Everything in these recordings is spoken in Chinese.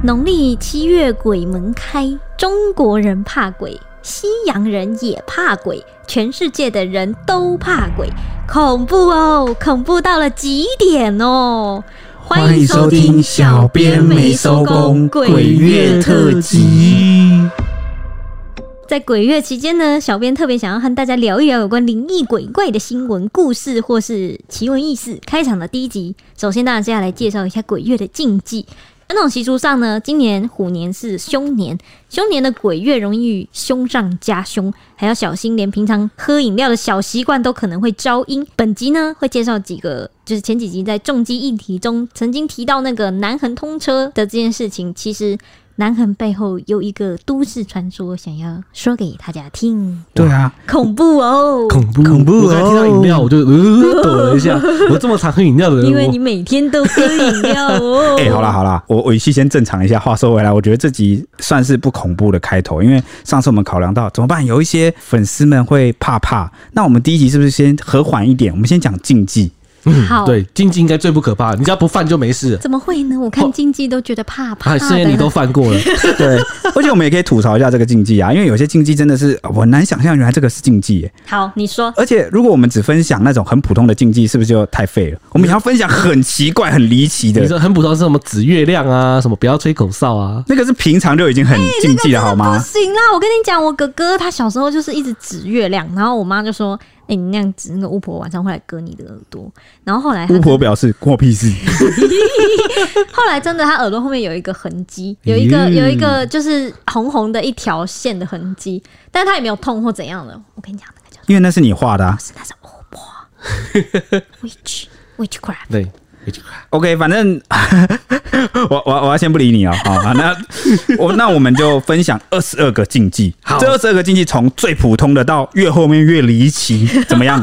农历七月鬼门开，中国人怕鬼，西洋人也怕鬼，全世界的人都怕鬼，恐怖哦，恐怖到了极点哦！欢迎收听小编没收工鬼月特辑。在鬼月期间呢，小编特别想要和大家聊一聊有关灵异鬼怪的新闻故事或是奇闻异事。开场的第一集，首先当然是要来介绍一下鬼月的禁忌。传统习俗上呢，今年虎年是凶年，凶年的鬼月容易凶上加凶，还要小心，连平常喝饮料的小习惯都可能会招阴。本集呢会介绍几个，就是前几集在重击议题中曾经提到那个南横通车的这件事情，其实。南横背后有一个都市传说，想要说给大家听。对啊，恐怖哦，恐怖恐怖！我刚听到饮料，我就呃抖了一下。我这么常喝饮料的人，因为你每天都喝饮料哦。哎、欸，好啦好啦，我语气先正常一下。话说回来，我觉得这集算是不恐怖的开头，因为上次我们考量到怎么办，有一些粉丝们会怕怕。那我们第一集是不是先和缓一点？我们先讲禁忌。嗯，好，对，禁忌应该最不可怕，你只要不犯就没事。怎么会呢？我看禁忌都觉得怕怕的。是因为你都犯过了。对，而且我们也可以吐槽一下这个禁忌啊，因为有些禁忌真的是我很难想象，原来这个是禁忌耶。好，你说。而且如果我们只分享那种很普通的禁忌，是不是就太废了？我们也要分享很奇怪、很离奇的。你说很普通是什么指月亮啊，什么不要吹口哨啊？那个是平常就已经很禁忌了，好吗？不行啦，我跟你讲，我哥哥他小时候就是一直指月亮，然后我妈就说。哎、欸，你那样子，那个巫婆晚上会来割你的耳朵。然后后来，巫婆表示关我屁事。后来真的，他耳朵后面有一个痕迹，有一个有一个就是红红的一条线的痕迹，但是他也没有痛或怎样的。我跟你讲，那个叫……因为那是你画的啊，是那是巫婆，witch witchcraft。对。OK，反正 我我我要先不理你哦。好，那我那我们就分享二十二个禁忌。好，这二十二个禁忌从最普通的到越后面越离奇，怎么样？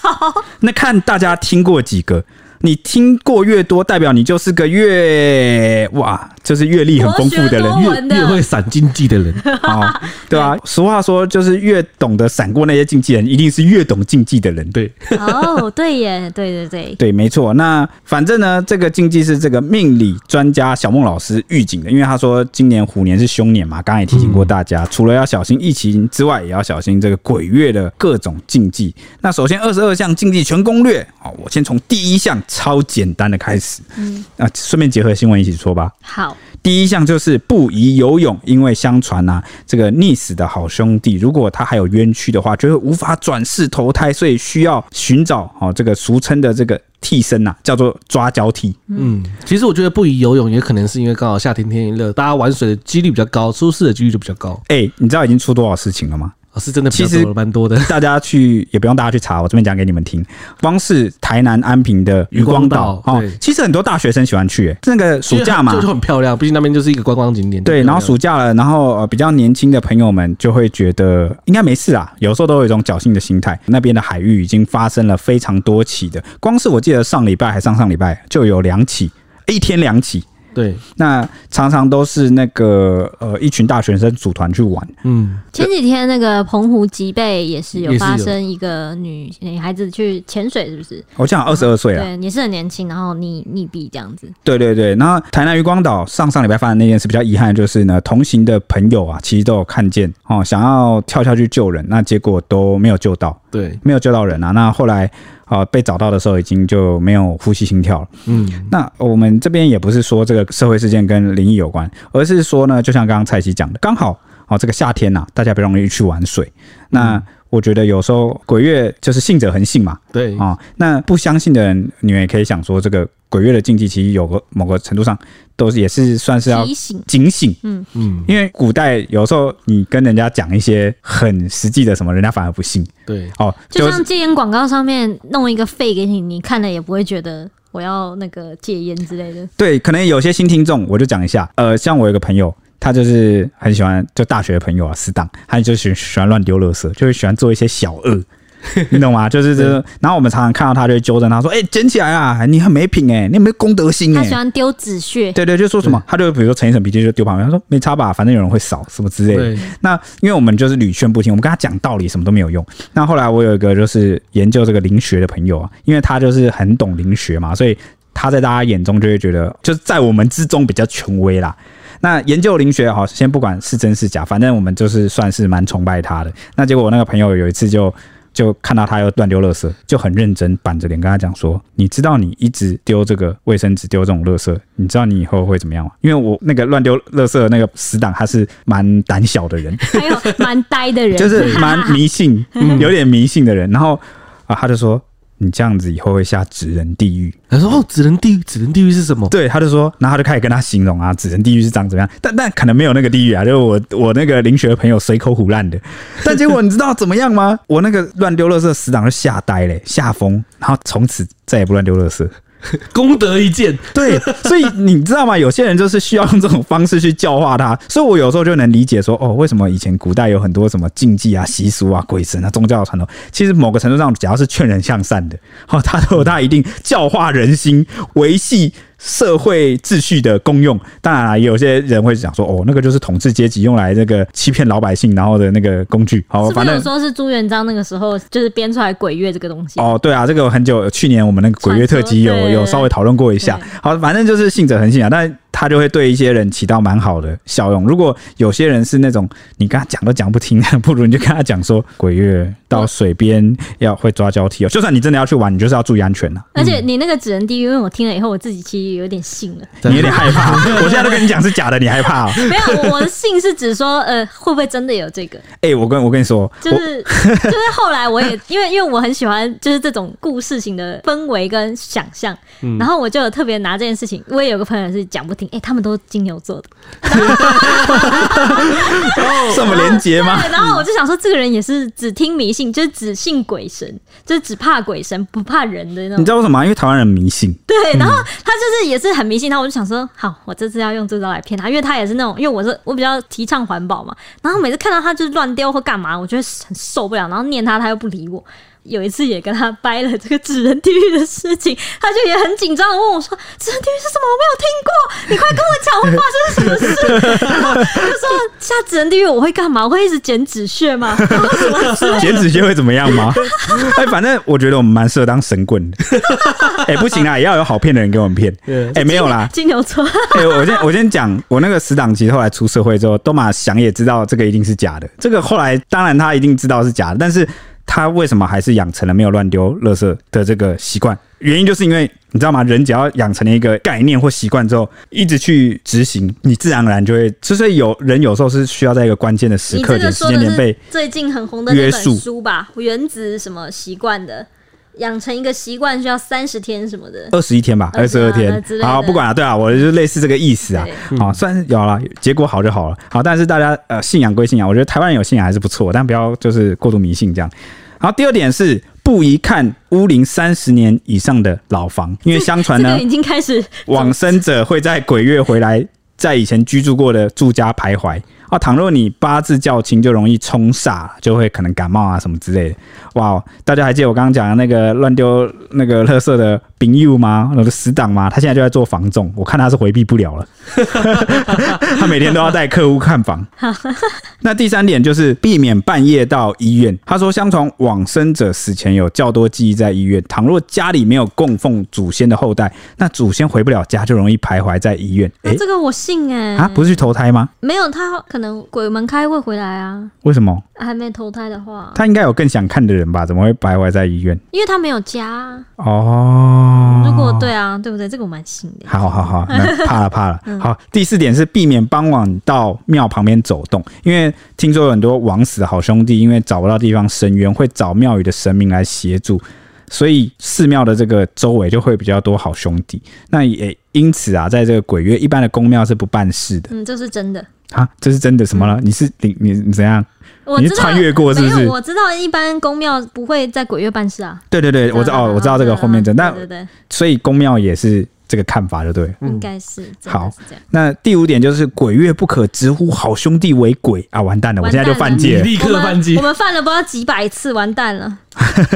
好，那看大家听过几个。你听过越多，代表你就是个越哇，就是阅历很丰富的人，的越越会闪禁忌的人 啊，对吧？俗话说，就是越懂得闪过那些禁忌的人，一定是越懂禁忌的人。对，哦，对耶，对对对，对，没错。那反正呢，这个禁忌是这个命理专家小孟老师预警的，因为他说今年虎年是凶年嘛，刚刚也提醒过大家，嗯、除了要小心疫情之外，也要小心这个鬼月的各种禁忌。那首先二十二项禁忌全攻略，好，我先从第一项。超简单的开始，嗯啊，顺便结合新闻一起说吧。好，第一项就是不宜游泳，因为相传啊，这个溺死的好兄弟，如果他还有冤屈的话，就会无法转世投胎，所以需要寻找哦，这个俗称的这个替身呐、啊，叫做抓交替。嗯，其实我觉得不宜游泳，也可能是因为刚好夏天天一热，大家玩水的几率比较高，出事的几率就比较高。哎、欸，你知道已经出多少事情了吗？哦、是真的，其实蛮多的。大家去也不用大家去查，我这边讲给你们听。光是台南安平的渔光岛哦，其实很多大学生喜欢去、欸。那个暑假嘛，就很漂亮，毕竟那边就是一个观光景点。对，然后暑假了，然后呃比较年轻的朋友们就会觉得应该没事啊，有时候都有一种侥幸的心态。那边的海域已经发生了非常多起的，光是我记得上礼拜还上上礼拜就有两起，一天两起。对，那常常都是那个呃，一群大学生组团去玩。嗯，前几天那个澎湖吉贝也是有发生一个女女孩子去潜水，是不是？我讲二十二岁啊，对，也是很年轻，然后溺溺毙这样子。对对对，然后台南渔光岛上上礼拜发生那件事比较遗憾就是呢，同行的朋友啊，其实都有看见哦，想要跳下去救人，那结果都没有救到，对，没有救到人啊。那后来。啊，被找到的时候已经就没有呼吸心跳了。嗯，那我们这边也不是说这个社会事件跟灵异有关，而是说呢，就像刚刚蔡奇讲的，刚好哦，这个夏天呐、啊，大家比较容易去玩水。那我觉得有时候鬼月就是信者恒信嘛。对啊，那不相信的人，你们也可以想说这个。鬼月的禁忌其实有个某个程度上都是也是算是要警醒，嗯嗯，因为古代有时候你跟人家讲一些很实际的什么，人家反而不信。对哦，就像戒烟广告上面弄一个肺给你，你看了也不会觉得我要那个戒烟之类的。对，可能有些新听众，我就讲一下。呃，像我有个朋友，他就是很喜欢，就大学的朋友啊，死党，他就喜喜欢乱丢垃圾，就会喜欢做一些小恶。你懂吗？就是这个，然后我们常常看到他，就会纠正他说：“哎、欸，捡起来啊！你很没品哎、欸，你有没有公德心哎、欸？”他喜欢丢纸屑，对对，就说什么，他就比如说陈一盛鼻涕就丢旁边，他说没差吧，反正有人会扫什么之类的。那因为我们就是屡劝不听，我们跟他讲道理什么都没有用。那后来我有一个就是研究这个灵学的朋友啊，因为他就是很懂灵学嘛，所以。他在大家眼中就会觉得，就是在我们之中比较权威啦。那研究灵学好，先不管是真是假，反正我们就是算是蛮崇拜他的。那结果我那个朋友有一次就就看到他又乱丢垃圾，就很认真板着脸跟他讲说：“你知道你一直丢这个卫生纸，丢这种垃圾，你知道你以后会怎么样吗？”因为我那个乱丢垃圾的那个死党，他是蛮胆小的人，还有蛮呆的人，就是蛮迷信，有点迷信的人。然后啊，他就说。你这样子以后会下纸人地狱。他说：“哦，纸人地狱，纸人地狱是什么？”对，他就说，然后他就开始跟他形容啊，纸人地狱是长怎么样。但但可能没有那个地狱啊，就是我我那个林学的朋友随口胡乱的。但结果你知道怎么样吗？我那个乱丢垃圾的死党就吓呆嘞，吓疯，然后从此再也不乱丢垃圾。功德一件，对，所以你知道吗？有些人就是需要用这种方式去教化他，所以我有时候就能理解说，哦，为什么以前古代有很多什么禁忌啊、习俗啊、鬼神啊、宗教传统，其实某个程度上，只要是劝人向善的，哦，他都有他一定教化人心、维系。社会秩序的功用，当然有些人会讲说，哦，那个就是统治阶级用来这个欺骗老百姓，然后的那个工具。好，反正说是朱元璋那个时候就是编出来鬼月这个东西。哦，对啊，这个很久，去年我们那个鬼月特辑有有稍微讨论过一下。好，反正就是信者恒信啊，但。他就会对一些人起到蛮好的效用。如果有些人是那种你跟他讲都讲不听，不如你就跟他讲说，鬼月到水边要会抓交替哦。就算你真的要去玩，你就是要注意安全呐。而且你那个纸人地狱，因为我听了以后，我自己其实有点信了。你有点害怕？我现在都跟你讲是假的，你害怕哦？没有，我的信是指说，呃，会不会真的有这个？哎，我跟我跟你说，就是就是后来我也因为因为我很喜欢就是这种故事型的氛围跟想象，然后我就有特别拿这件事情。我也有个朋友是讲不听，哎，他们都金牛座的，什么连结吗？然后我就想说，这个人也是只听迷信，就是只信鬼神，就是只怕鬼神不怕人的那种。你知道为什么吗？因为台湾人迷信。对，然后他就是也是很迷信，然后我就想说，好，我这次要用这招来骗他，因为他也是那种，因为我是我比较提倡环保嘛，然后每次看到他就是乱丢或干嘛，我觉得很受不了，然后念他，他又不理我。有一次也跟他掰了这个纸人地狱的事情，他就也很紧张的问我说：“纸人地狱是什么？我没有听过，你快跟我讲，会发生什么事？”然后就说：“下纸人地狱我会干嘛？我会一直剪纸屑吗？剪纸屑会怎么样吗？哎，反正我觉得我们蛮适合当神棍的。哎，不行啊，也要有好骗的人给我们骗。哎，没有啦，金牛座。哎，我先我先讲，我那个死党其实后来出社会之后，都马想也知道这个一定是假的。这个后来当然他一定知道是假的，但是。他为什么还是养成了没有乱丢垃圾的这个习惯？原因就是因为你知道吗？人只要养成了一个概念或习惯之后，一直去执行，你自然而然就会。所以有人有时候是需要在一个关键的时刻点、时间点被最近很红的那本书吧，《原子什么习惯》的。养成一个习惯需要三十天什么的，二十一天吧，二十二天。好，不管了，对啊，我就类似这个意思啊。好，算是有了，结果好就好了。好，但是大家呃，信仰归信仰，我觉得台湾人有信仰还是不错，但不要就是过度迷信这样。然后第二点是不宜看屋龄三十年以上的老房，因为相传呢，已经开始往生者会在鬼月回来，在以前居住过的住家徘徊。啊，倘若你八字较轻，就容易冲煞，就会可能感冒啊什么之类的。哇，大家还记得我刚刚讲的那个乱丢那个垃圾的朋友吗？那个死党吗？他现在就在做房仲，我看他是回避不了了。他每天都要带客户看房。那第三点就是避免半夜到医院。他说，相传往生者死前有较多记忆在医院，倘若家里没有供奉祖先的后代，那祖先回不了家，就容易徘徊在医院。哎、欸，这个我信哎、欸。啊，不是去投胎吗？没有，他可能。鬼门开会回来啊？为什么？还没投胎的话，他应该有更想看的人吧？怎么会徘徊在医院？因为他没有家哦。如果对啊，对不对？这个我蛮信的。好好好，那怕了怕了。嗯、好，第四点是避免傍晚到庙旁边走动，因为听说有很多枉死的好兄弟，因为找不到地方伸冤，会找庙宇的神明来协助，所以寺庙的这个周围就会比较多好兄弟。那也因此啊，在这个鬼月，一般的宫庙是不办事的。嗯，这是真的。啊，这是真的？什么了？嗯、你是你你你怎样？你是穿越过是不是？我知道一般宫庙不会在鬼月办事啊。对对对，我知道，我知道这个后面真。那对对对，所以宫庙也是这个看法，就对。应该是好。那第五点就是鬼月不可直呼好兄弟为鬼啊！完蛋了，我现在就犯戒，立刻犯戒。我们犯了不知道几百次，完蛋了。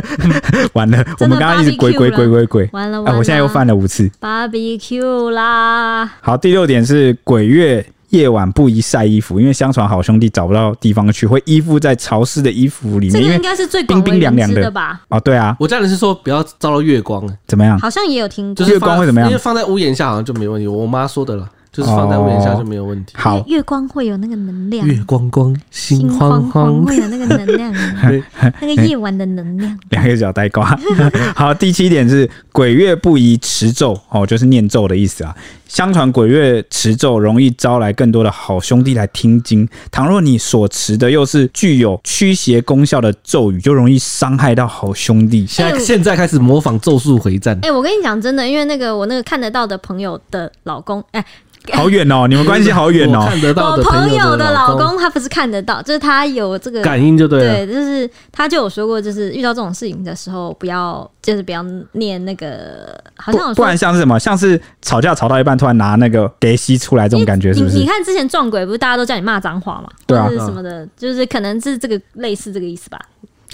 完了，我们刚刚一直鬼鬼鬼鬼鬼，完了，哎！我现在又犯了五次。BBQ 啦。好，第六点是鬼月。夜晚不宜晒衣服，因为相传好兄弟找不到地方去，会依附在潮湿的衣服里面，这个因为应该是最冰冰凉凉的的吧？哦，对啊，我家人是说不要遭到月光，怎么样？好像也有听过，就是月光会怎么样因为放在屋檐下好像就没问题。我妈说的了，就是放在屋檐下就没有问题。好，月光会有那个能量，月光光，心慌慌，会有那个能量，那个夜晚的能量。两个小呆瓜。好，第七点是鬼月不宜持咒哦，就是念咒的意思啊。相传鬼月持咒容易招来更多的好兄弟来听经。倘若你所持的又是具有驱邪功效的咒语，就容易伤害到好兄弟。现在现在开始模仿咒术回战。哎、欸，我跟你讲真的，因为那个我那个看得到的朋友的老公，哎、欸。好远哦，你们关系好远哦。看得到我朋友的老公，他不是看得到，就是他有这个感应，就对了。对，就是他就有说过，就是遇到这种事情的时候，不要就是不要念那个，好像不，不然像是什么，像是吵架吵到一半，突然拿那个给吸出来这种感觉，是不是？你，你看之前撞鬼，不是大家都叫你骂脏话嘛？对啊，什么的，就是可能是这个类似这个意思吧。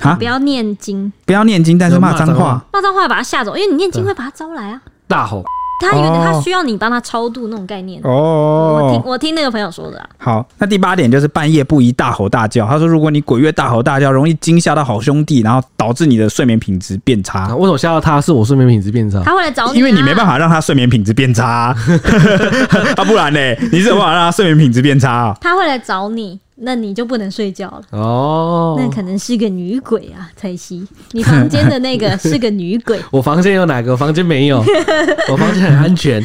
啊，不要念经，不要念经，但是骂脏话，骂脏话把他吓走，因为你念经会把他招来啊，大吼。他有点，他需要你帮他超度那种概念哦。我听我听那个朋友说的啊。好，那第八点就是半夜不宜大吼大叫。他说，如果你鬼月大吼大叫，容易惊吓到好兄弟，然后导致你的睡眠品质变差。为什么吓到他？是我睡眠品质变差？他会来找你，因为你没办法让他睡眠品质变差 啊，啊不然呢？你是有办法让他睡眠品质变差啊？他会来找你。那你就不能睡觉了哦。那可能是个女鬼啊，蔡西，你房间的那个是个女鬼。我房间有哪个？我房间没有，我房间很安全。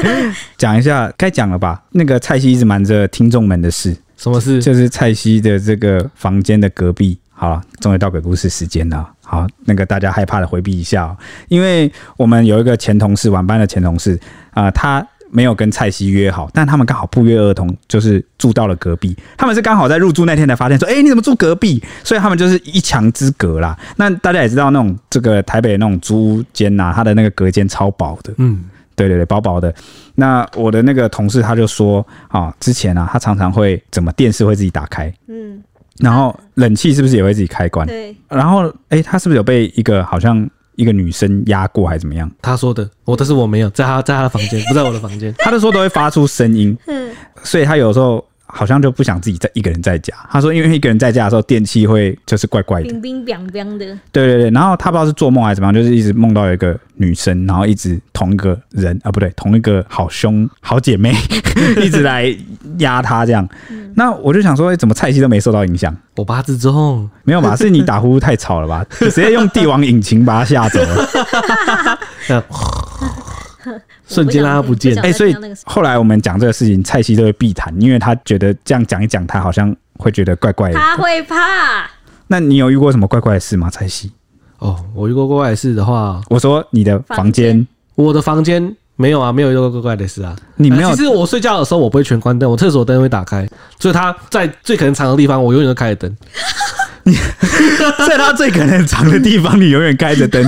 讲一下，该讲了吧？那个蔡西一直瞒着听众们的事，什么事？就是蔡西的这个房间的隔壁。好了，终于到鬼故事时间了。好，那个大家害怕的回避一下哦，因为我们有一个前同事，晚班的前同事啊，他。没有跟蔡西约好，但他们刚好不约而同，就是住到了隔壁。他们是刚好在入住那天才发现说：“哎，你怎么住隔壁？”所以他们就是一墙之隔啦。那大家也知道，那种这个台北那种租屋间呐，它的那个隔间超薄的。嗯，对对对，薄薄的。那我的那个同事他就说啊，之前啊，他常常会怎么电视会自己打开，嗯，然后冷气是不是也会自己开关？对。然后哎，他是不是有被一个好像？一个女生压过还是怎么样？他说的，我但是我没有，在他在他的房间，不在我的房间。他就说都会发出声音，所以他有时候好像就不想自己在一个人在家。他说，因为一个人在家的时候，电器会就是怪怪的，冰冰凉凉的。对对对，然后他不知道是做梦还是怎么样，就是一直梦到有一个女生，然后一直同一个人啊，不对，同一个好兄好姐妹 一直来压他这样。那我就想说，欸、怎么蔡西都没受到影响？我八字重，没有吧？是你打呼噜太吵了吧？直接用帝王引擎把他吓走了，瞬间让他不见。哎、欸，所以后来我们讲这个事情，蔡西都会避谈，因为他觉得这样讲一讲，他好像会觉得怪怪的。他会怕。那你有遇过什么怪怪的事吗？蔡西？哦，我遇过怪怪的事的话，我说你的房间，我的房间。没有啊，没有一个怪怪的事啊。你没有？其实我睡觉的时候，我不会全关灯，我厕所灯会打开，所以他在最可能藏的地方，我永远都开着灯。你在他最可能藏的地方，你永远开着灯。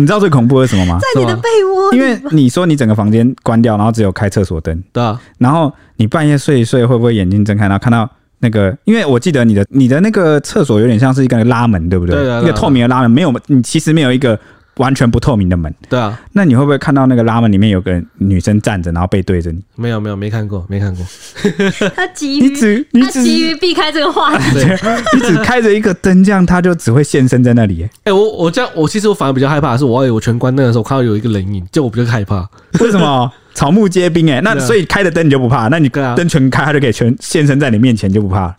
你知道最恐怖的是什么吗？在你的被窝。因为你说你整个房间关掉，然后只有开厕所灯。对啊。然后你半夜睡一睡，会不会眼睛睁开，然后看到那个？因为我记得你的你的那个厕所有点像是一个拉门，对不对？对啊。一个透明的拉门，没有，你其实没有一个。完全不透明的门，对啊，那你会不会看到那个拉门里面有个女生站着，然后背对着你？没有没有没看过没看过。他急于，他急于避开这个话题。你只开着一个灯，这样他就只会现身在那里。哎、欸，我我这样，我其实我反而比较害怕的是，我我全关灯的时候，我看到有一个人影，就我比较害怕。为什么？草木皆兵哎、欸，那所以开着灯你就不怕？那你灯全开，他就可以全现身在你面前，就不怕？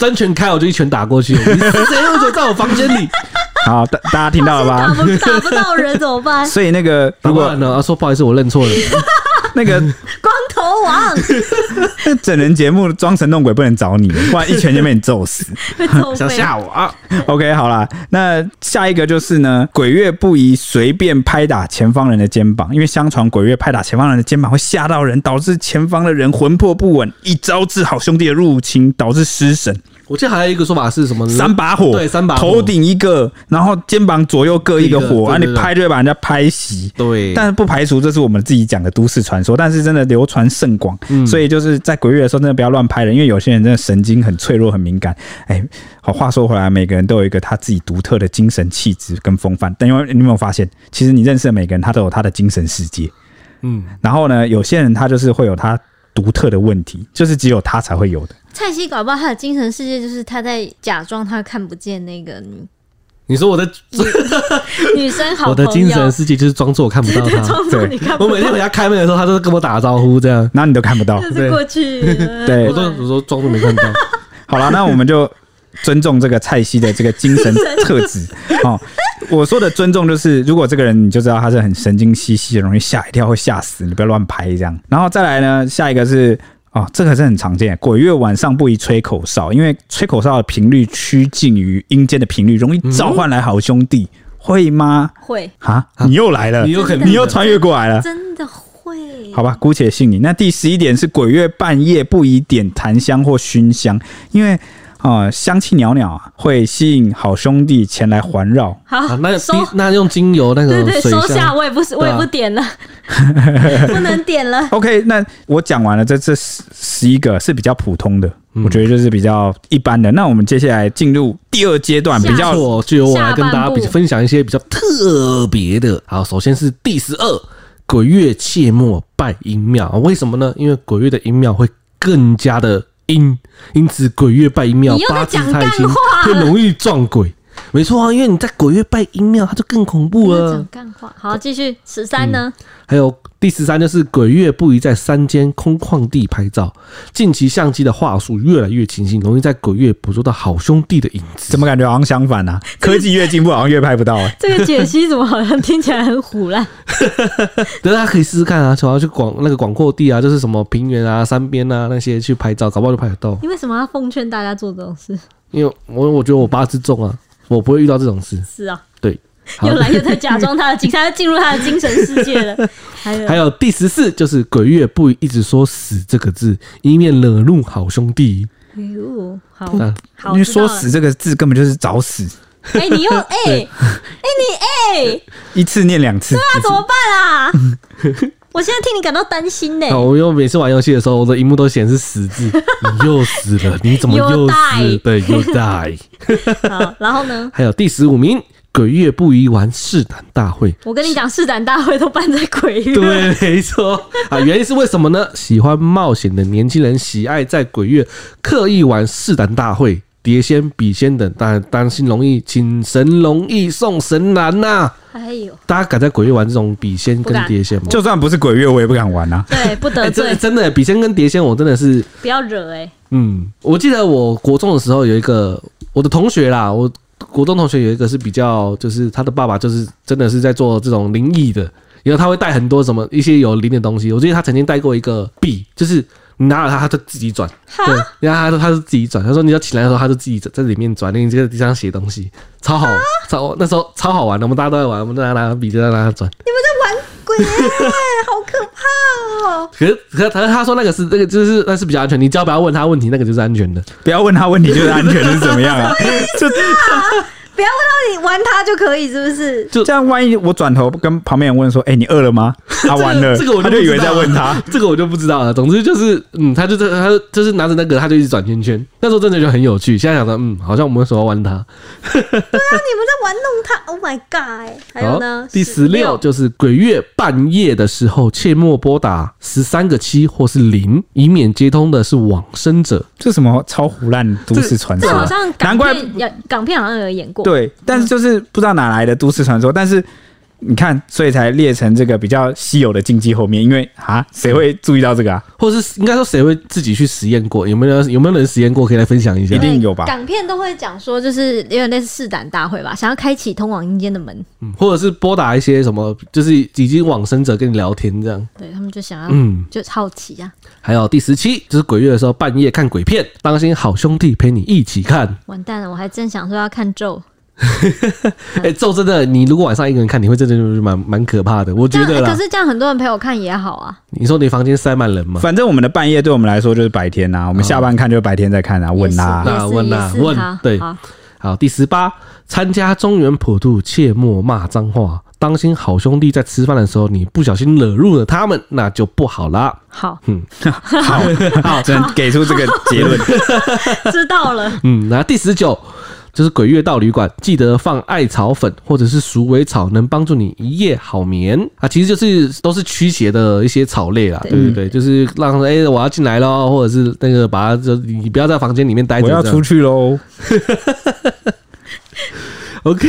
灯全开，我就一拳打过去。你是谁？又走在我房间里？好，大大家听到了吧？打不打不到人怎么办？所以那个如果呢？啊，说不好意思，我认错了。那个 光头王，那整人节目装神弄鬼不能找你，不然一拳就被你揍死。想吓我啊？OK，好啦，那下一个就是呢，鬼月不宜随便拍打前方人的肩膀，因为相传鬼月拍打前方人的肩膀会吓到人，导致前方的人魂魄不稳，一招致好兄弟的入侵，导致失神。我记得还有一个说法是什么？三把火，对，三把火，头顶一个，然后肩膀左右各一个火，对对对，啊，你拍就会把人家拍熄。对，但是不排除这是我们自己讲的都市传说，但是真的流传甚广，嗯，所以就是在鬼月的时候，真的不要乱拍人，因为有些人真的神经很脆弱、很敏感。哎，好，话说回来，每个人都有一个他自己独特的精神气质跟风范，但因为你有没有发现，其实你认识的每个人，他都有他的精神世界。嗯，然后呢，有些人他就是会有他。独特的问题，就是只有他才会有的。蔡西搞不好他的精神世界就是他在假装他看不见那个女你说我的 女生好，我的精神世界就是装作我看不到他，装作你看不到。我每天回家开门的时候，他都是跟我打招呼这样，然后你都看不到，就是过去。对，我都我说装作没看到。好了，那我们就尊重这个蔡西的这个精神 特质。哦，我说的尊重就是，如果这个人你就知道他是很神经兮兮的，容易吓一跳会吓死你，不要乱拍这样。然后再来呢，下一个是。哦，这个是很常见。鬼月晚上不宜吹口哨，因为吹口哨的频率趋近于阴间的频率，容易召唤来好兄弟，嗯、会吗？会啊！你又来了，你又你又穿越过来了，真的会？好吧，姑且信你。那第十一点是鬼月半夜不宜点檀香或熏香，因为。啊、哦，香气袅袅啊，会吸引好兄弟前来环绕。好，啊、那那用精油那个对对，收下，我也不是，我也不点了，啊、不能点了。OK，那我讲完了这这十十一个是比较普通的，嗯、我觉得就是比较一般的。那我们接下来进入第二阶段，比较就由我来跟大家比分享一些比较特别的。好，首先是第十二，鬼月切莫拜阴庙。为什么呢？因为鬼月的阴庙会更加的。因因此，鬼月拜阴庙，八字太轻，会容易撞鬼。没错啊，因为你在鬼月拜阴庙，它就更恐怖了。讲干话，好，继续十三呢？嗯，还有。第十三就是鬼月不宜在山间空旷地拍照，近期相机的话术越来越清晰，容易在鬼月捕捉到好兄弟的影子。怎么感觉好像相反呢、啊？科技越进步，好像越拍不到、欸。这个解析怎么好像听起来很虎烂？大家可以试试看啊，主要去广那个广阔地啊，就是什么平原啊、山边啊那些去拍照，搞不好就拍得到。你为什么要奉劝大家做这种事？因为我我觉得我八字重啊，我不会遇到这种事。是啊，对。又来又在假装他的精，他要进入他的精神世界了。还有，还有第十四就是鬼月不一直说死这个字，以免惹怒好兄弟。哎呦，好，好，因为说死这个字根本就是找死。哎、欸，你又哎哎你哎，一次念两次，对啊，怎么办啊？我现在替你感到担心呢。我因为每次玩游戏的时候，我的荧幕都显示死字，你又死了，你怎么又死？对，又 die。好，然后呢？还有第十五名。鬼月不宜玩试胆大会。我跟你讲，试胆大会都办在鬼月。对，没错啊。原因是为什么呢？喜欢冒险的年轻人喜爱在鬼月刻意玩试胆大会，碟仙、笔仙等，但担心容易请神容易送神难呐、啊。还有，大家敢在鬼月玩这种笔仙跟碟仙吗？就算不是鬼月，我也不敢玩啊。对，不得罪。欸、真的，笔仙跟碟仙，我真的是不要惹哎、欸。嗯，我记得我国中的时候有一个我的同学啦，我。国中同学有一个是比较，就是他的爸爸就是真的是在做这种灵异的，然后他会带很多什么一些有灵的东西。我记得他曾经带过一个币，就是你拿了它，他就自己转。对，然后他说他是自己转，他说你要起来的时候，他就自己在里面转，你就在地上写东西，超好，超那时候超好玩的，我们大家都在玩，我们在拿笔就在那转。你们在玩鬼耶，好可怕哦！可是可是他他说那个是那个就是那是比较安全，你只要不要问他问题，那个就是安全的。不要问他问题就是安全是怎么样啊？就不要问到你玩他就可以，是不是？就这样，万一我转头跟旁边人问说：“哎、欸，你饿了吗？”他完了，这个我就就以为在问他，这个我就不知道了。总之就是，嗯，他就在他就是拿着那个，他就一直转圈圈。那时候真的就很有趣。现在想到，嗯，好像我们说要玩他。对啊，你们在玩弄他。Oh my god！还有呢，第十六就是鬼月半夜的时候，切莫拨打十三个七或是零，以免接通的是往生者。这什么超胡烂都市传说？好像港片，港片好像有演过。对，但是就是不知道哪来的都市传说，但是你看，所以才列成这个比较稀有的禁忌后面，因为啊，谁会注意到这个啊？或者是应该说谁会自己去实验过？有没有有没有人实验过？可以来分享一下？一定有吧？港片都会讲说，就是有点类似试胆大会吧，想要开启通往阴间的门，嗯，或者是拨打一些什么，就是已经往生者跟你聊天这样，对他们就想要，嗯，就好奇啊。还有第十七，就是鬼月的时候半夜看鬼片，当心好兄弟陪你一起看。完蛋了，我还真想说要看咒。哎、欸，咒真的，你如果晚上一个人看，你会真的就是蛮蛮可怕的。我觉得、欸，可是这样很多人陪我看也好啊。你说你房间塞满人吗？反正我们的半夜对我们来说就是白天呐、啊，我们下班看就是白天再看啊。问呐、啊，问呐，问。对，好，好，第十八，参加中原普渡，切莫骂脏话，当心好兄弟在吃饭的时候，你不小心惹怒了他们，那就不好啦。好，嗯，好，好，只能给出这个结论。知道了。嗯，那第十九。就是鬼月到旅馆，记得放艾草粉或者是鼠尾草，能帮助你一夜好眠啊。其实就是都是驱邪的一些草类啦，对对对，就是让哎、欸、我要进来喽，或者是那个把它就你不要在房间里面待着，我要出去喽。OK，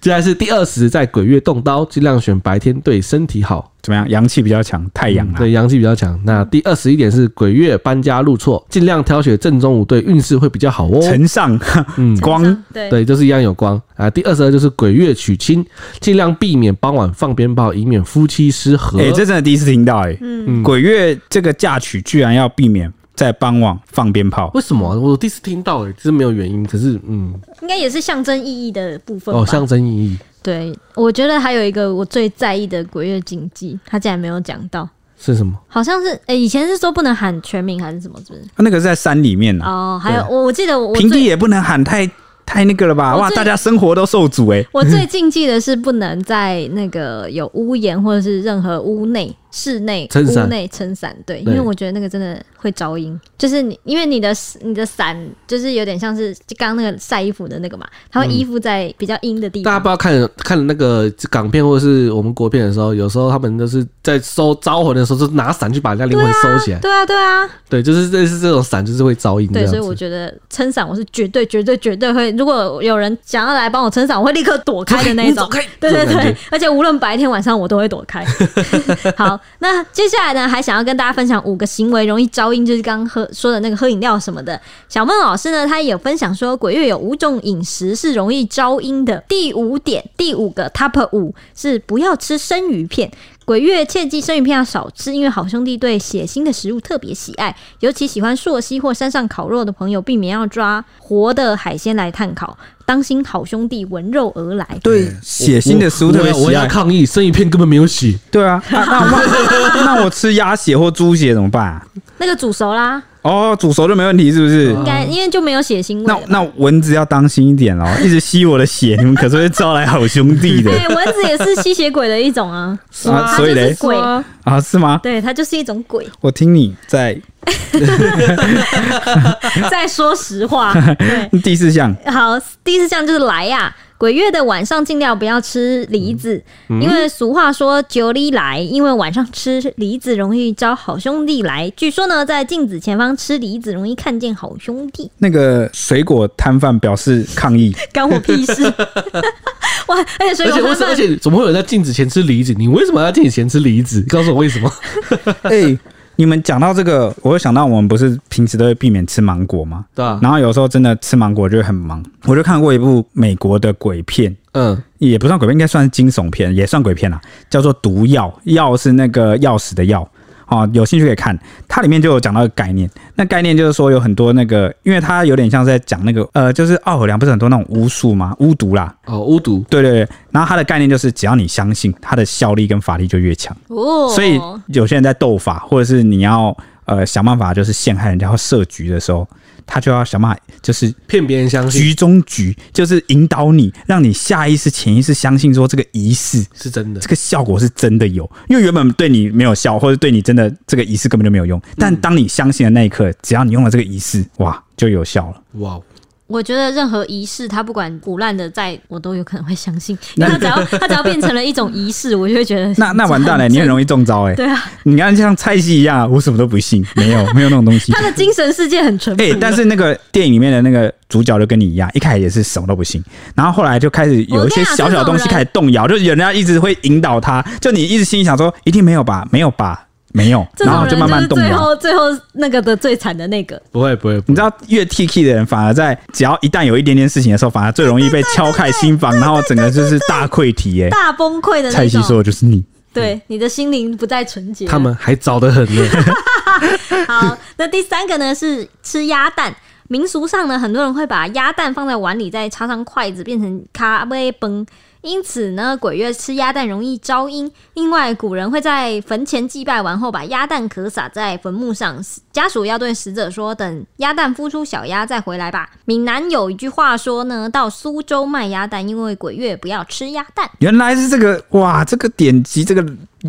接下来是第二十，在鬼月动刀，尽量选白天，对身体好。怎么样？阳气比较强，太阳啊。对，阳气比较强。那第二十一点是鬼月搬家入错，尽量挑选正中午，对运势会比较好哦。晨上，嗯，光，对对，就是一样有光啊。第二十二就是鬼月娶亲，尽量避免傍晚放鞭炮，以免夫妻失和。哎，这真的第一次听到哎。嗯，鬼月这个嫁娶居然要避免。在傍晚放鞭炮，为什么？我第一次听到、欸，诶，这是没有原因。可是，嗯，应该也是象征意义的部分吧。哦，象征意义。对，我觉得还有一个我最在意的鬼月禁忌，他竟然没有讲到，是什么？好像是，诶、欸，以前是说不能喊全名还是什么？是不是？那个是在山里面哦，还有我我记得我平地也不能喊太。太那个了吧！哇，大家生活都受阻哎。我最禁忌的是不能在那个有屋檐或者是任何屋内、室内、屋内撑伞。对，因为我觉得那个真的会招阴。就是你，因为你的你的伞就是有点像是刚刚那个晒衣服的那个嘛，它会依附在比较阴的地方。大家不要看看那个港片或者是我们国片的时候，有时候他们都是在收招魂的时候，就拿伞去把人家灵魂收起来。对啊，对啊，对，就是类似这种伞就是会招阴。对，所以我觉得撑伞我是绝对绝对绝对会。如果有人想要来帮我撑伞，我会立刻躲开的那种。对对对，而且无论白天晚上我都会躲开。好，那接下来呢，还想要跟大家分享五个行为容易招阴，就是刚刚喝说的那个喝饮料什么的。小孟老师呢，他也有分享说，鬼月有五种饮食是容易招阴的。第五点，第五个 Top 五是不要吃生鱼片。鬼月切记生鱼片要少吃，因为好兄弟对血腥的食物特别喜爱，尤其喜欢溯溪或山上烤肉的朋友，避免要抓活的海鲜来炭烤，当心好兄弟闻肉而来。对，血腥的食物特别喜爱。我要抗议，生鱼片根本没有血。对啊，那那，那我吃鸭血或猪血怎么办啊？那个煮熟啦。哦，煮熟就没问题，是不是？应该，因为就没有血腥味。那那蚊子要当心一点哦，一直吸我的血，你们可是会招来好兄弟的。对，蚊子也是吸血鬼的一种啊。啊，所以嘞，鬼啊，是吗？对，它就是一种鬼。我听你在 在说实话。对，第四项。好，第四项就是来呀。鬼月的晚上尽量不要吃梨子，嗯、因为俗话说“九里来”，因为晚上吃梨子容易招好兄弟来。据说呢，在镜子前方吃梨子容易看见好兄弟。那个水果摊贩表示抗议，干我屁事！哇，而且水果摊贩，而且怎么会有人在镜子前吃梨子？你为什么要在镜子前吃梨子？告诉我为什么？哎、欸。你们讲到这个，我就想到我们不是平时都会避免吃芒果吗？对啊。然后有时候真的吃芒果就会很忙。我就看过一部美国的鬼片，嗯，也不算鬼片，应该算是惊悚片，也算鬼片啦，叫做《毒药》，药是那个钥匙的钥。哦，有兴趣可以看，它里面就有讲到一个概念。那概念就是说，有很多那个，因为它有点像是在讲那个，呃，就是奥尔良不是很多那种巫术嘛？巫毒啦。哦，巫毒。对对对。然后它的概念就是，只要你相信，它的效力跟法力就越强。哦。所以有些人在斗法，或者是你要呃想办法，就是陷害人家或设局的时候。他就要想办法，就是骗别人相信，局中局就是引导你，让你下意识、潜意识相信说这个仪式是真的，这个效果是真的有。因为原本对你没有效，或者对你真的这个仪式根本就没有用。但当你相信的那一刻，只要你用了这个仪式，哇，就有效了。哇。我觉得任何仪式，它不管唬烂的在，我都有可能会相信。因为 它只要它只要变成了一种仪式，我就会觉得那那完蛋了，你很容易中招哎。对啊，你看像蔡西一样，我什么都不信，没有 没有那种东西。他的精神世界很纯朴。但是那个电影里面的那个主角就跟你一样，一开始也是什么都不信，然后后来就开始有一些小小的东西开始动摇，就是人家一直会引导他，就你一直心里想说一定没有吧，没有吧。没有，然后就慢慢动摇。最后，最后那个的最惨的那个，不会，不会，你知道，越 T K 的人，反而在只要一旦有一点点事情的时候，反而最容易被敲开心房，然后整个就是大溃堤，哎，大崩溃的。蔡西说的就是你，对，你的心灵不再纯洁。他们还早得很呢。好，那第三个呢是吃鸭蛋。民俗上呢，很多人会把鸭蛋放在碗里，再插上筷子，变成咖啡崩。因此呢，鬼月吃鸭蛋容易招阴。另外，古人会在坟前祭拜完后，把鸭蛋壳撒在坟墓上，家属要对死者说：“等鸭蛋孵出小鸭再回来吧。”闽南有一句话说呢：“到苏州卖鸭蛋，因为鬼月不要吃鸭蛋。”原来是这个哇，这个典籍这个。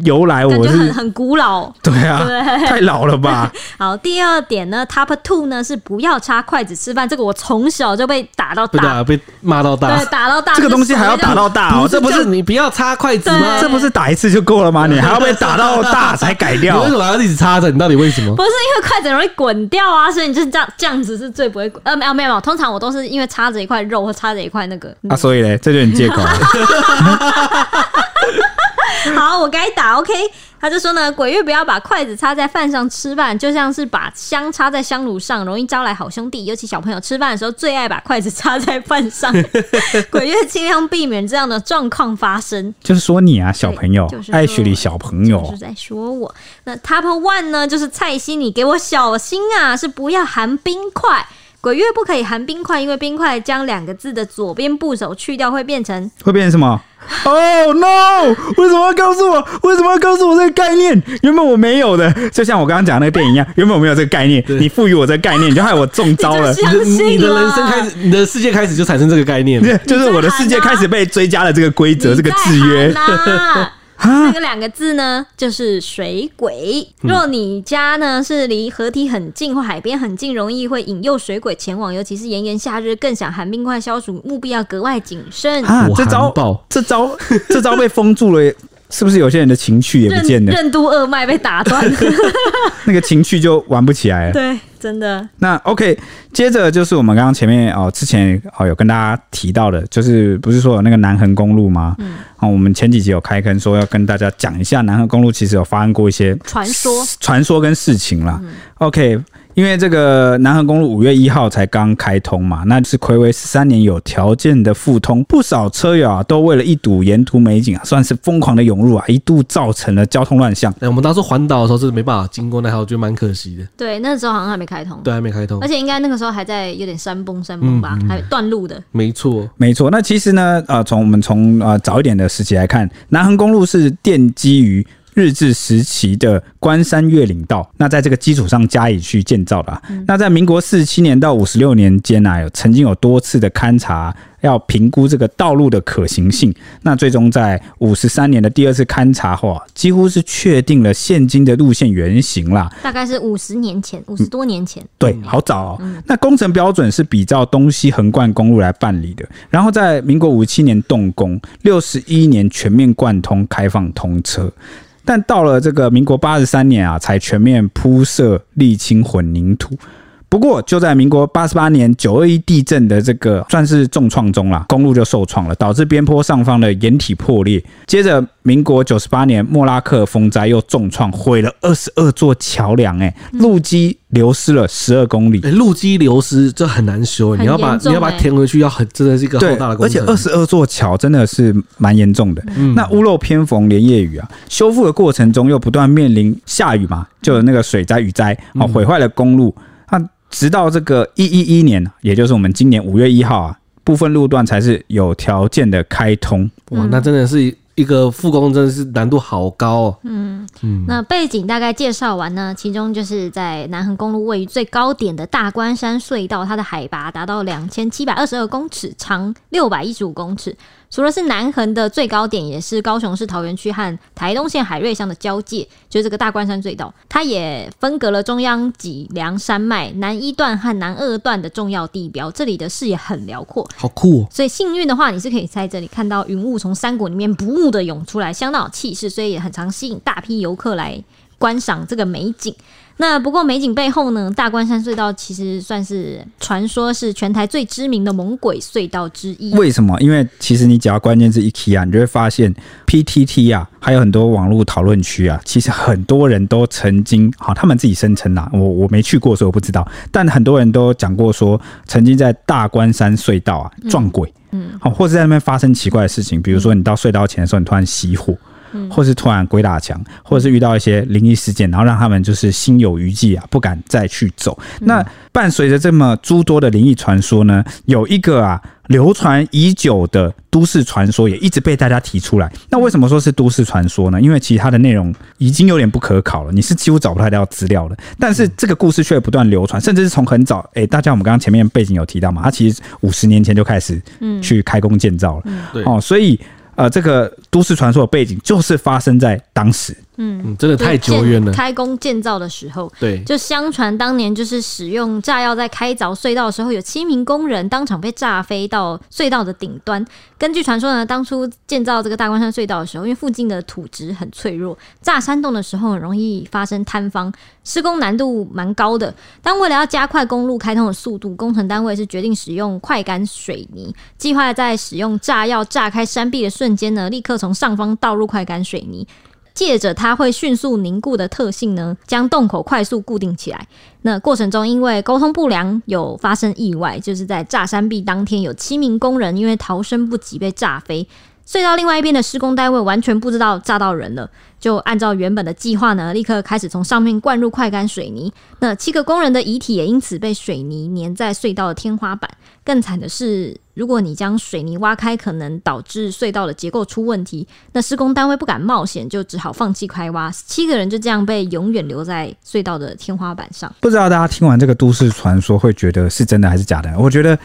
由来我是很很古老，对啊，对太老了吧？好，第二点呢，Top Two 呢是不要插筷子吃饭，这个我从小就被打到大，被骂到大，对，打到大。这个东西还要打到大哦，这不是你不要插筷子吗？这不是打一次就够了吗？你还要被打到大 才改掉？为什么要一直插着？你到底为什么？不是因为筷子容易滚掉啊，所以你就是这样这样子是最不会滚。呃，没有没有，通常我都是因为插着一块肉或插着一块那个啊，所以嘞，这就是你借口。好，我该打 OK。他就说呢，鬼月不要把筷子插在饭上吃饭，就像是把香插在香炉上，容易招来好兄弟。尤其小朋友吃饭的时候，最爱把筷子插在饭上。鬼月尽量避免这样的状况发生。就是说你啊，小朋友，就是爱学里小朋友，就是在说我。那 Top One 呢，就是蔡心，你给我小心啊，是不要含冰块。鬼月不可以含冰块，因为冰块将两个字的左边部首去掉，会变成会变成什么？Oh no！为什么要告诉我？为什么要告诉我这个概念？原本我没有的，就像我刚刚讲那个电影一样，原本我没有这个概念，你赋予我这个概念，你就害我中招了。你，你的人生开始，你的世界开始就产生这个概念，就是我的世界开始被追加了这个规则，这个制约。那个两个字呢，就是水鬼。若你家呢是离河堤很近或海边很近，容易会引诱水鬼前往，尤其是炎炎夏日，更想寒冰块消暑，务必要格外谨慎。啊，这招，这招，这招被封住了。是不是有些人的情趣也不见了？任督二脉被打断，那个情趣就玩不起来了。对，真的。那 OK，接着就是我们刚刚前面哦，之前哦有跟大家提到的，就是不是说有那个南横公路吗？嗯。哦，我们前几集有开坑说要跟大家讲一下南横公路，其实有发生过一些传说、传说跟事情啦。嗯、OK。因为这个南横公路五月一号才刚开通嘛，那是睽违十三年有条件的复通，不少车友啊都为了一睹沿途美景啊，算是疯狂的涌入啊，一度造成了交通乱象。哎，我们当初环岛的时候是没办法经过那条，我觉得蛮可惜的。对，那时候好像还没开通。对，还没开通，而且应该那个时候还在有点山崩山崩吧，嗯嗯、还有断路的。没错，没错。那其实呢，呃，从我们从呃早一点的时期来看，南横公路是奠基于。日治时期的关山越岭道，那在这个基础上加以去建造的、啊。嗯、那在民国四十七年到五十六年间呢、啊，有曾经有多次的勘察，要评估这个道路的可行性。那最终在五十三年的第二次勘察后啊，几乎是确定了现今的路线原型啦。大概是五十年前，五十多年前。嗯、对，好早哦。嗯、那工程标准是比照东西横贯公路来办理的，然后在民国五十七年动工，六十一年全面贯通开放通车。但到了这个民国八十三年啊，才全面铺设沥青混凝土。不过就在民国八十八年九二一地震的这个算是重创中啦，公路就受创了，导致边坡上方的岩体破裂。接着民国九十八年莫拉克风灾又重创，毁了二十二座桥梁，哎，路基流失了十二公里。哎，路基流失这很难修，你要把你要把它填回去，要很真的是一个浩大的工程。而且二十二座桥真的是蛮严重的。嗯、那屋漏偏逢连夜雨啊，修复的过程中又不断面临下雨嘛，就有那个水灾雨灾哦，毁坏了公路。直到这个一一一年，也就是我们今年五月一号啊，部分路段才是有条件的开通。哇，那真的是一个复工，真的是难度好高哦。嗯嗯，那背景大概介绍完呢，其中就是在南横公路位于最高点的大关山隧道，它的海拔达到两千七百二十二公尺，长六百一十五公尺。除了是南横的最高点，也是高雄市桃园区和台东县海瑞乡的交界，就是这个大关山隧道，它也分隔了中央脊梁山脉南一段和南二段的重要地标。这里的视野很辽阔，好酷哦！所以幸运的话，你是可以在这里看到云雾从山谷里面不误的涌出来，相当有气势，所以也很常吸引大批游客来观赏这个美景。那不过美景背后呢，大关山隧道其实算是传说是全台最知名的猛鬼隧道之一。为什么？因为其实你只要关键字一 key 啊，你就会发现 PTT 啊，还有很多网络讨论区啊，其实很多人都曾经好，他们自己声称啊，我我没去过，所以我不知道。但很多人都讲过说，曾经在大关山隧道啊撞鬼，嗯，好，或者在那边发生奇怪的事情，比如说你到隧道前的时候，你突然熄火。或是突然鬼打墙，或者是遇到一些灵异事件，然后让他们就是心有余悸啊，不敢再去走。那伴随着这么诸多的灵异传说呢，有一个啊。流传已久的都市传说也一直被大家提出来。那为什么说是都市传说呢？因为其他的内容已经有点不可考了，你是几乎找不太到资料的。但是这个故事却不断流传，甚至是从很早，哎、欸，大家我们刚刚前面背景有提到嘛，它其实五十年前就开始去开工建造了。哦，所以呃，这个都市传说的背景就是发生在当时。嗯，真的太久远了。开工建造的时候，对，就相传当年就是使用炸药在开凿隧道的时候，有七名工人当场被炸飞到隧道的顶端。根据传说呢，当初建造这个大关山隧道的时候，因为附近的土质很脆弱，炸山洞的时候很容易发生坍方，施工难度蛮高的。但为了要加快公路开通的速度，工程单位是决定使用快干水泥，计划在使用炸药炸开山壁的瞬间呢，立刻从上方倒入快干水泥。借着它会迅速凝固的特性呢，将洞口快速固定起来。那过程中因为沟通不良，有发生意外，就是在炸山壁当天，有七名工人因为逃生不及被炸飞。隧道另外一边的施工单位完全不知道炸到人了，就按照原本的计划呢，立刻开始从上面灌入快干水泥。那七个工人的遗体也因此被水泥粘在隧道的天花板。更惨的是，如果你将水泥挖开，可能导致隧道的结构出问题。那施工单位不敢冒险，就只好放弃开挖。七个人就这样被永远留在隧道的天花板上。不知道大家听完这个都市传说，会觉得是真的还是假的？我觉得。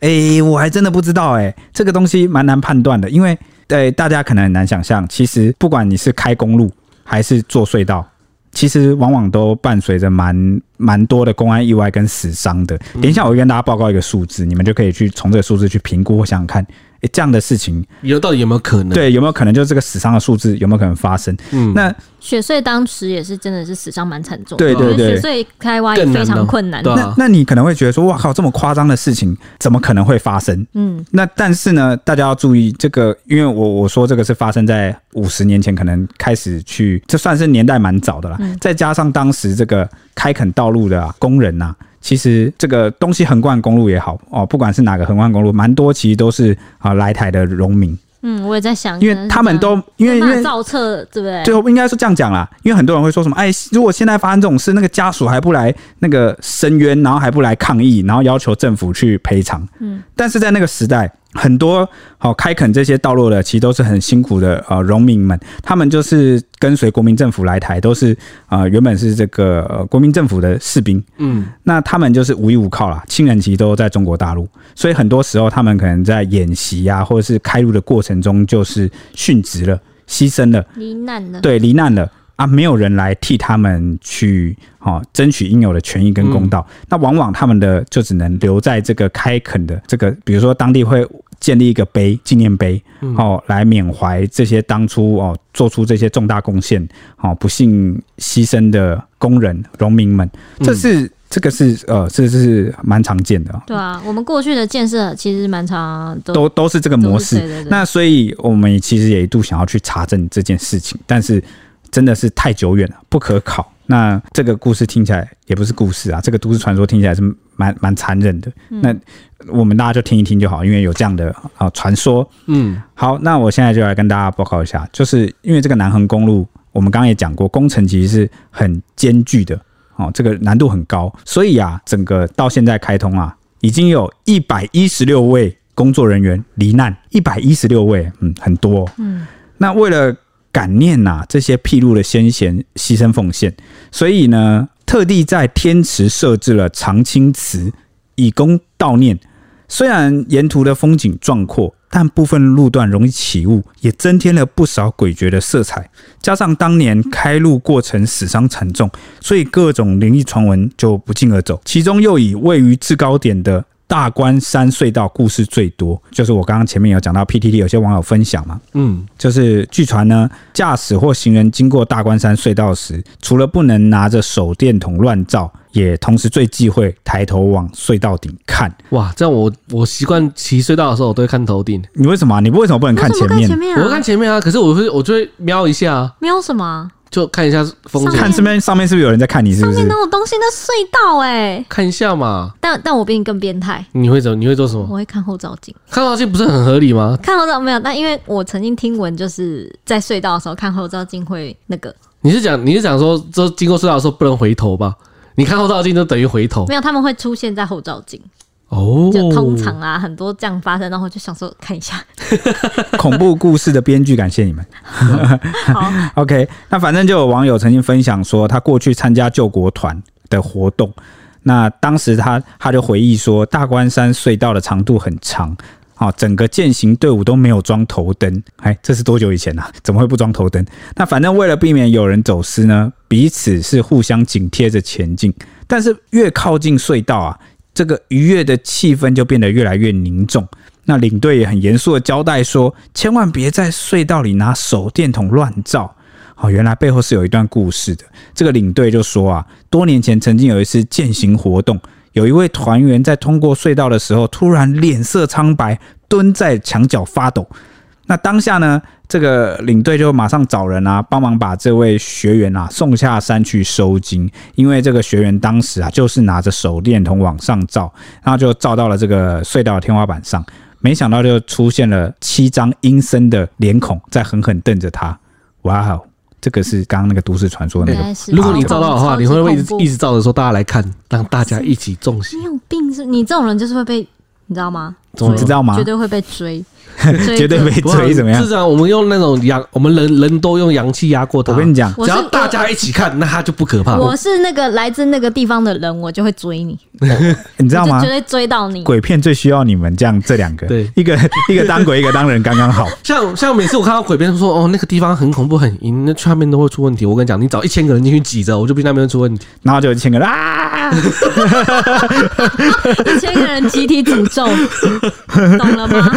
哎、我还真的不知道哎、这个东西蛮难判断的，因为对大家可能很难想象，其实不管你是开公路还是坐隧道，其实往往都伴随着蛮蛮多的公安意外跟死伤的。等一下我会跟大家报告一个数字，你们就可以去从这个数字去评估，我想想看。诶，这样的事情有到底有没有可能？对，有没有可能？就是这个死伤的数字有没有可能发生？嗯，那雪穗当时也是真的是死伤蛮惨重的。对对对，雪隧开挖也非常困难。难那那你可能会觉得说，哇靠，这么夸张的事情怎么可能会发生？嗯，那但是呢，大家要注意这个，因为我我说这个是发生在五十年前，可能开始去，这算是年代蛮早的了。嗯，再加上当时这个开垦道路的、啊、工人呐、啊。其实这个东西横贯公路也好哦，不管是哪个横贯公路，蛮多其实都是啊来台的农民。嗯，我也在想，因为他们都因为因为造册，对不对？最后应该是这样讲啦，因为很多人会说什么，哎，如果现在发生这种事，那个家属还不来那个申冤，然后还不来抗议，然后要求政府去赔偿。嗯，但是在那个时代。很多好开垦这些道路的，其实都是很辛苦的呃农民们，他们就是跟随国民政府来台，都是啊、呃、原本是这个、呃、国民政府的士兵，嗯，那他们就是无依无靠啦，亲人其实都在中国大陆，所以很多时候他们可能在演习啊，或者是开路的过程中就是殉职了、牺牲了、罹难了，对，罹难了。啊，没有人来替他们去哦争取应有的权益跟公道，嗯、那往往他们的就只能留在这个开垦的这个，比如说当地会建立一个碑纪念碑，哦，来缅怀这些当初哦做出这些重大贡献哦不幸牺牲的工人农民们，这是、嗯、这个是呃这是蛮常见的。对啊，我们过去的建设其实蛮常都都都是这个模式。对对对，那所以我们其实也一度想要去查证这件事情，但是。真的是太久远了，不可考。那这个故事听起来也不是故事啊，这个都市传说听起来是蛮蛮残忍的。嗯、那我们大家就听一听就好，因为有这样的啊传说。嗯，好，那我现在就来跟大家报告一下，就是因为这个南横公路，我们刚刚也讲过，工程其实是很艰巨的哦，这个难度很高，所以啊，整个到现在开通啊，已经有一百一十六位工作人员罹难，一百一十六位，嗯，很多。嗯，那为了感念呐、啊，这些辟路的先贤牺牲奉献，所以呢，特地在天池设置了长青祠，以供悼念。虽然沿途的风景壮阔，但部分路段容易起雾，也增添了不少诡谲的色彩。加上当年开路过程死伤惨重，所以各种灵异传闻就不胫而走。其中又以位于制高点的大关山隧道故事最多，就是我刚刚前面有讲到 PTT 有些网友分享嘛，嗯，就是据传呢，驾驶或行人经过大关山隧道时，除了不能拿着手电筒乱照，也同时最忌讳抬头往隧道顶看。哇，这样我我习惯骑隧道的时候，我都会看头顶。你为什么？你为什么不能看前面？前面啊、我会看前面啊，可是我会我就会瞄一下啊，瞄什么？就看一下风景，看这边上面是不是有人在看你？是不是？上面都有东西，那隧道哎，看一下嘛。但但我比你更变态，你会怎么？你会做什么？我会看后照镜。看后照镜不是很合理吗？看后照没有，但因为我曾经听闻，就是在隧道的时候看后照镜会那个。你是讲你是讲说，这经过隧道的时候不能回头吧？你看后照镜就等于回头。没有，他们会出现在后照镜。哦，就通常啊，很多这样发生，然后就想说看一下 恐怖故事的编剧，感谢你们。好，OK，那反正就有网友曾经分享说，他过去参加救国团的活动，那当时他他就回忆说，大关山隧道的长度很长，啊，整个践行队伍都没有装头灯，哎，这是多久以前啊？怎么会不装头灯？那反正为了避免有人走失呢，彼此是互相紧贴着前进，但是越靠近隧道啊。这个愉悦的气氛就变得越来越凝重。那领队也很严肃的交代说：“千万别在隧道里拿手电筒乱照。”哦，原来背后是有一段故事的。这个领队就说啊，多年前曾经有一次践行活动，有一位团员在通过隧道的时候，突然脸色苍白，蹲在墙角发抖。那当下呢，这个领队就马上找人啊，帮忙把这位学员啊送下山去收金。因为这个学员当时啊，就是拿着手电筒往上照，然后就照到了这个隧道的天花板上，没想到就出现了七张阴森的脸孔在狠狠瞪着他。哇哦，这个是刚刚那个都市传说那个。如果你照到的话，你会不会一直一直照着说大家来看，让大家一起中邪？你有病是？你这种人就是会被，你知道吗？怎么知道吗？绝对会被追。绝对被追怎么样？是这样，我们用那种阳，我们人人都用阳气压过他。我跟你讲，只要大家一起看，那他就不可怕。我是那个来自那个地方的人，我就会追你，你知道吗？绝对追到你。鬼片最需要你们这样这两个，对，一个一个当鬼，一个当人，刚刚好。像像每次我看到鬼片说哦，那个地方很恐怖很阴，那去那边都会出问题。我跟你讲，你找一千个人进去挤着，我就比那边出问题，然后就一千个人啊，一千个人集体诅咒，懂了吗？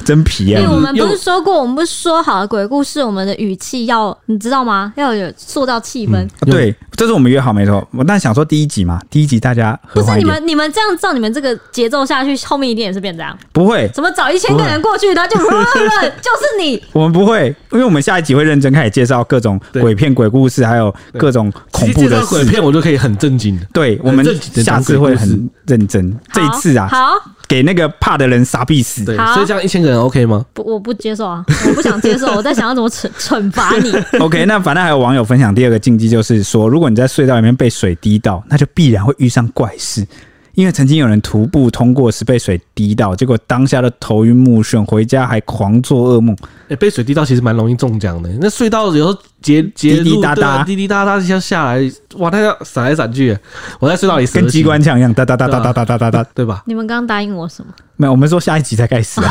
真皮啊！我们不是说过，我们不是说好了鬼故事，我们的语气要你知道吗？要有塑造气氛。嗯、对，这是我们约好没错。我但想说第一集嘛，第一集大家不是你们你们这样照你们这个节奏下去，后面一定也是变这样。不会，怎么找一千个人过去，他就 就是你。我们不会，因为我们下一集会认真开始介绍各种鬼片、鬼故事，还有各种恐怖的鬼片，我就可以很正经的。对，我们下次会很认真。这一次啊，好。给那个怕的人杀必死，对，所以这样一千个人 OK 吗？不，我不接受啊，我不想接受，我在想要怎么惩惩罚你。OK，那反正还有网友分享第二个禁忌，就是说，如果你在隧道里面被水滴到，那就必然会遇上怪事。因为曾经有人徒步通过时被水滴到，结果当下的头晕目眩，回家还狂做噩梦。哎、欸，被水滴到其实蛮容易中奖的。那隧道有时候结结滴滴答答，滴滴答答一下下来，哇，它要闪来闪去。我在隧道里跟机关枪一样，哒哒哒哒哒哒哒哒哒，对吧？你们刚刚答应我什么？没有，我们说下一集才开始啊。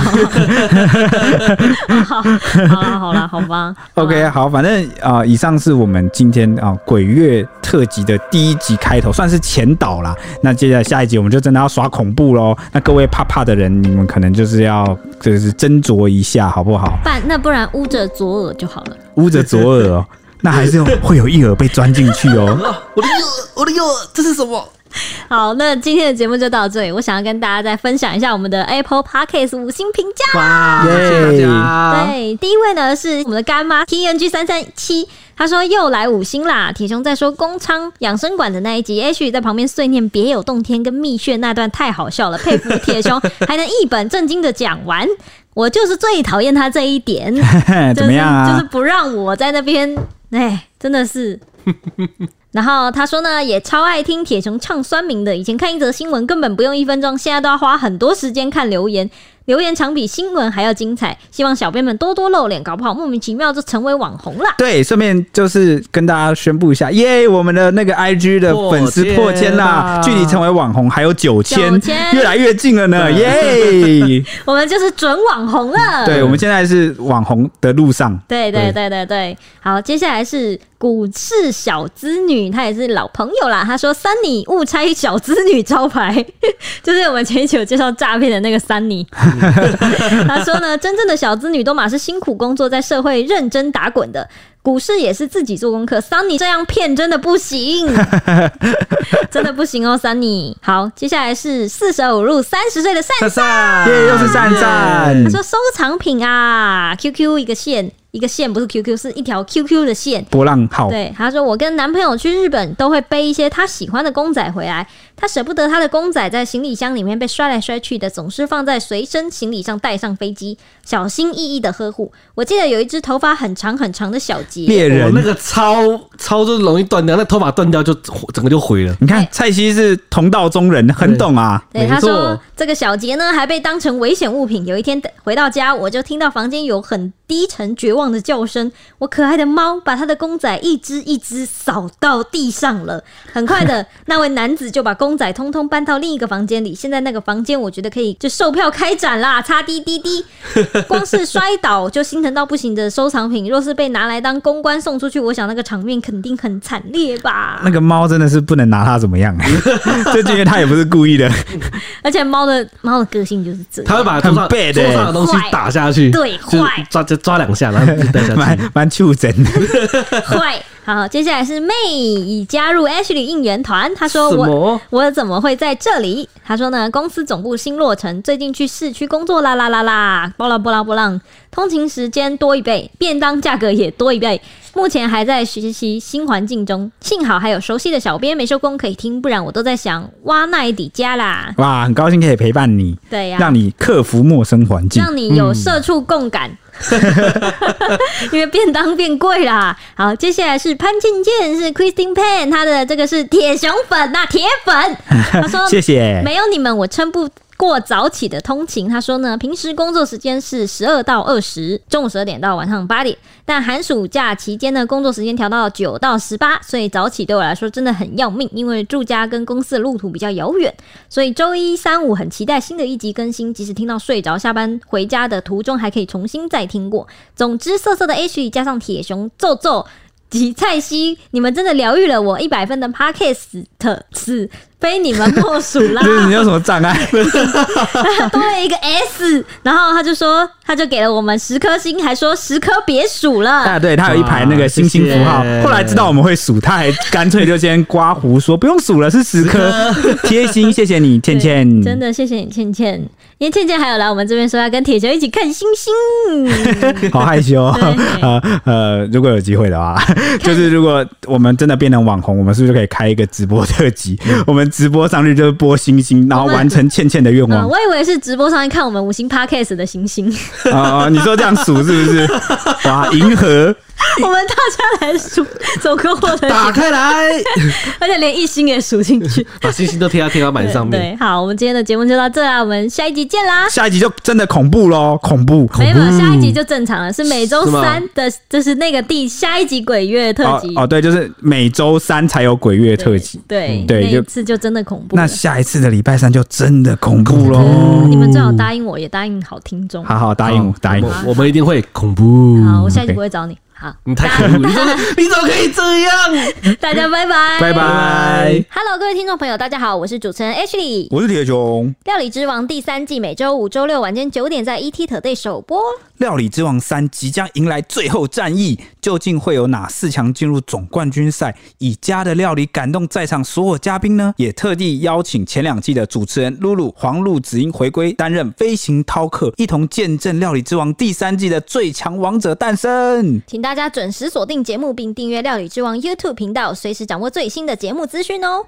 好，好了，好了，好吧。OK，好，反正啊、呃，以上是我们今天啊、呃、鬼月特辑的第一集开头，算是前导啦。那接下来下一集我们就真的要耍恐怖喽。那各位怕怕的人，你们可能就是要就是斟酌一下，好不好？不，那不然捂着左耳就好了。捂着左耳哦，那还是会有一耳被钻进去哦。我的右耳，我的右耳，这是什么？好，那今天的节目就到这里。我想要跟大家再分享一下我们的 Apple Podcast 五星评价。哇，谢谢大家。对，第一位呢是我们的干妈 TNG 三三七，他说又来五星啦。铁熊在说宫昌养生馆的那一集，H 在旁边碎念别有洞天跟蜜穴那段太好笑了，佩服铁熊还能一本正经的讲完。我就是最讨厌他这一点，怎么样啊？就是不让我在那边，哎，真的是。然后他说呢，也超爱听铁雄唱酸民的。以前看一则新闻根本不用一分钟，现在都要花很多时间看留言。留言常比新闻还要精彩，希望小编们多多露脸，搞不好莫名其妙就成为网红了。对，顺便就是跟大家宣布一下，耶，我们的那个 IG 的粉丝破千啦，距离成为网红还有九千，越来越近了呢，耶！我们就是准网红了。对，我们现在是网红的路上。对对对对对，好，接下来是股市小资女，她也是老朋友啦。她说：“三妮误拆小资女招牌，就是我们前一期有介绍诈骗的那个三妮。”她说呢，真正的小资女都嘛是辛苦工作，在社会认真打滚的。股市也是自己做功课，Sunny 这样骗真的不行，真的不行哦，Sunny。好，接下来是四舍五入三十岁的善善，耶，又是善善。他说收藏品啊，QQ 一个线。一个线不是 QQ，是一条 QQ 的线。波浪号。对，他说我跟男朋友去日本都会背一些他喜欢的公仔回来，他舍不得他的公仔在行李箱里面被摔来摔去的，总是放在随身行李上带上飞机，小心翼翼的呵护。我记得有一只头发很长很长的小杰，猎人那个超超就容易断掉，那头发断掉就整个就毁了。你看蔡西是同道中人，很懂啊。对，他说这个小杰呢还被当成危险物品。有一天回到家，我就听到房间有很低沉绝望的叫声，我可爱的猫把他的公仔一只一只扫到地上了。很快的，那位男子就把公仔通通搬到另一个房间里。现在那个房间，我觉得可以就售票开展啦，擦滴滴滴。光是摔倒就心疼到不行的收藏品，若是被拿来当公关送出去，我想那个场面肯定很惨烈吧。那个猫真的是不能拿它怎么样，这因为它也不是故意的。而且猫的猫的个性就是这样，它会把桌上桌上的东西打下去，对，坏抓就。抓两下，然后就带下去，蛮蛮畜生的。坏，好，接下来是 May 已加入 Ashley 应援团。他说我：“我我怎么会在这里？”他说呢：“公司总部新落成，最近去市区工作啦啦啦啦，波浪波浪波浪，通勤时间多一倍，便当价格也多一倍。目前还在学习新环境中，幸好还有熟悉的小编没收工可以听，不然我都在想挖奈底家啦。”哇，很高兴可以陪伴你，对呀、啊，让你克服陌生环境，让你有社畜共感。嗯 因为便当变贵啦。好，接下来是潘倩倩，是 Christine Pan，她的这个是铁熊粉呐，铁粉。他说：“ 谢谢，没有你们我撑不。”过早起的通勤，他说呢，平时工作时间是十二到二十，中午十二点到晚上八点，但寒暑假期间呢，工作时间调到九到十八，所以早起对我来说真的很要命，因为住家跟公司的路途比较遥远，所以周一、三、五很期待新的一集更新，即使听到睡着，下班回家的途中还可以重新再听过。总之，色色的 H 加上铁熊揍揍及蔡西，你们真的疗愈了我，一百分的 Podcast 是。非你们莫属啦！就是你有什么障碍？多了一个 S，然后他就说，他就给了我们十颗星，还说十颗别数了。啊，对，他有一排那个星星符号。后来知道我们会数，他还干脆就先刮胡说不用数了，是十颗 贴心，谢谢你，倩倩。真的谢谢你，倩倩。因为倩倩还有来我们这边说要跟铁球一起看星星，好害羞。呃呃，如果有机会的话，就是如果我们真的变成网红，我们是不是可以开一个直播特辑？我们。直播上去就是播星星，然后完成倩倩的愿望。我以为是直播上去看我们五星 Podcast 的星星。啊，你说这样数是不是？哇，银河。我们大家来数走个货的，打开来，而且连一星也数进去，把星星都贴到天花板上面对。对，好，我们今天的节目就到这啦，我们下一集见啦！下一集就真的恐怖喽，恐怖！恐怖没有，下一集就正常了，是每周三的，就是那个第下一集鬼月特辑哦。哦，对，就是每周三才有鬼月特辑。对对，那一次就真的恐怖。那下一次的礼拜三就真的恐怖喽！你们最好答应我，也答应好听众。好好答应我，答应我，我们一定会恐怖。好，我下一集不会找你。好，你太可恶！你怎么 你怎么可以这样？大家拜拜，拜拜。Hello，各位听众朋友，大家好，我是主持人 Ashley，我是铁雄。料理之王第三季每周五、周六晚间九点在 ETtoday 首播。料理之王三即将迎来最后战役，究竟会有哪四强进入总冠军赛？以家的料理感动在场所有嘉宾呢？也特地邀请前两季的主持人露露、黄露、子英回归，担任飞行饕客，一同见证料理之王第三季的最强王者诞生。大家准时锁定节目，并订阅料理之王 YouTube 频道，随时掌握最新的节目资讯哦。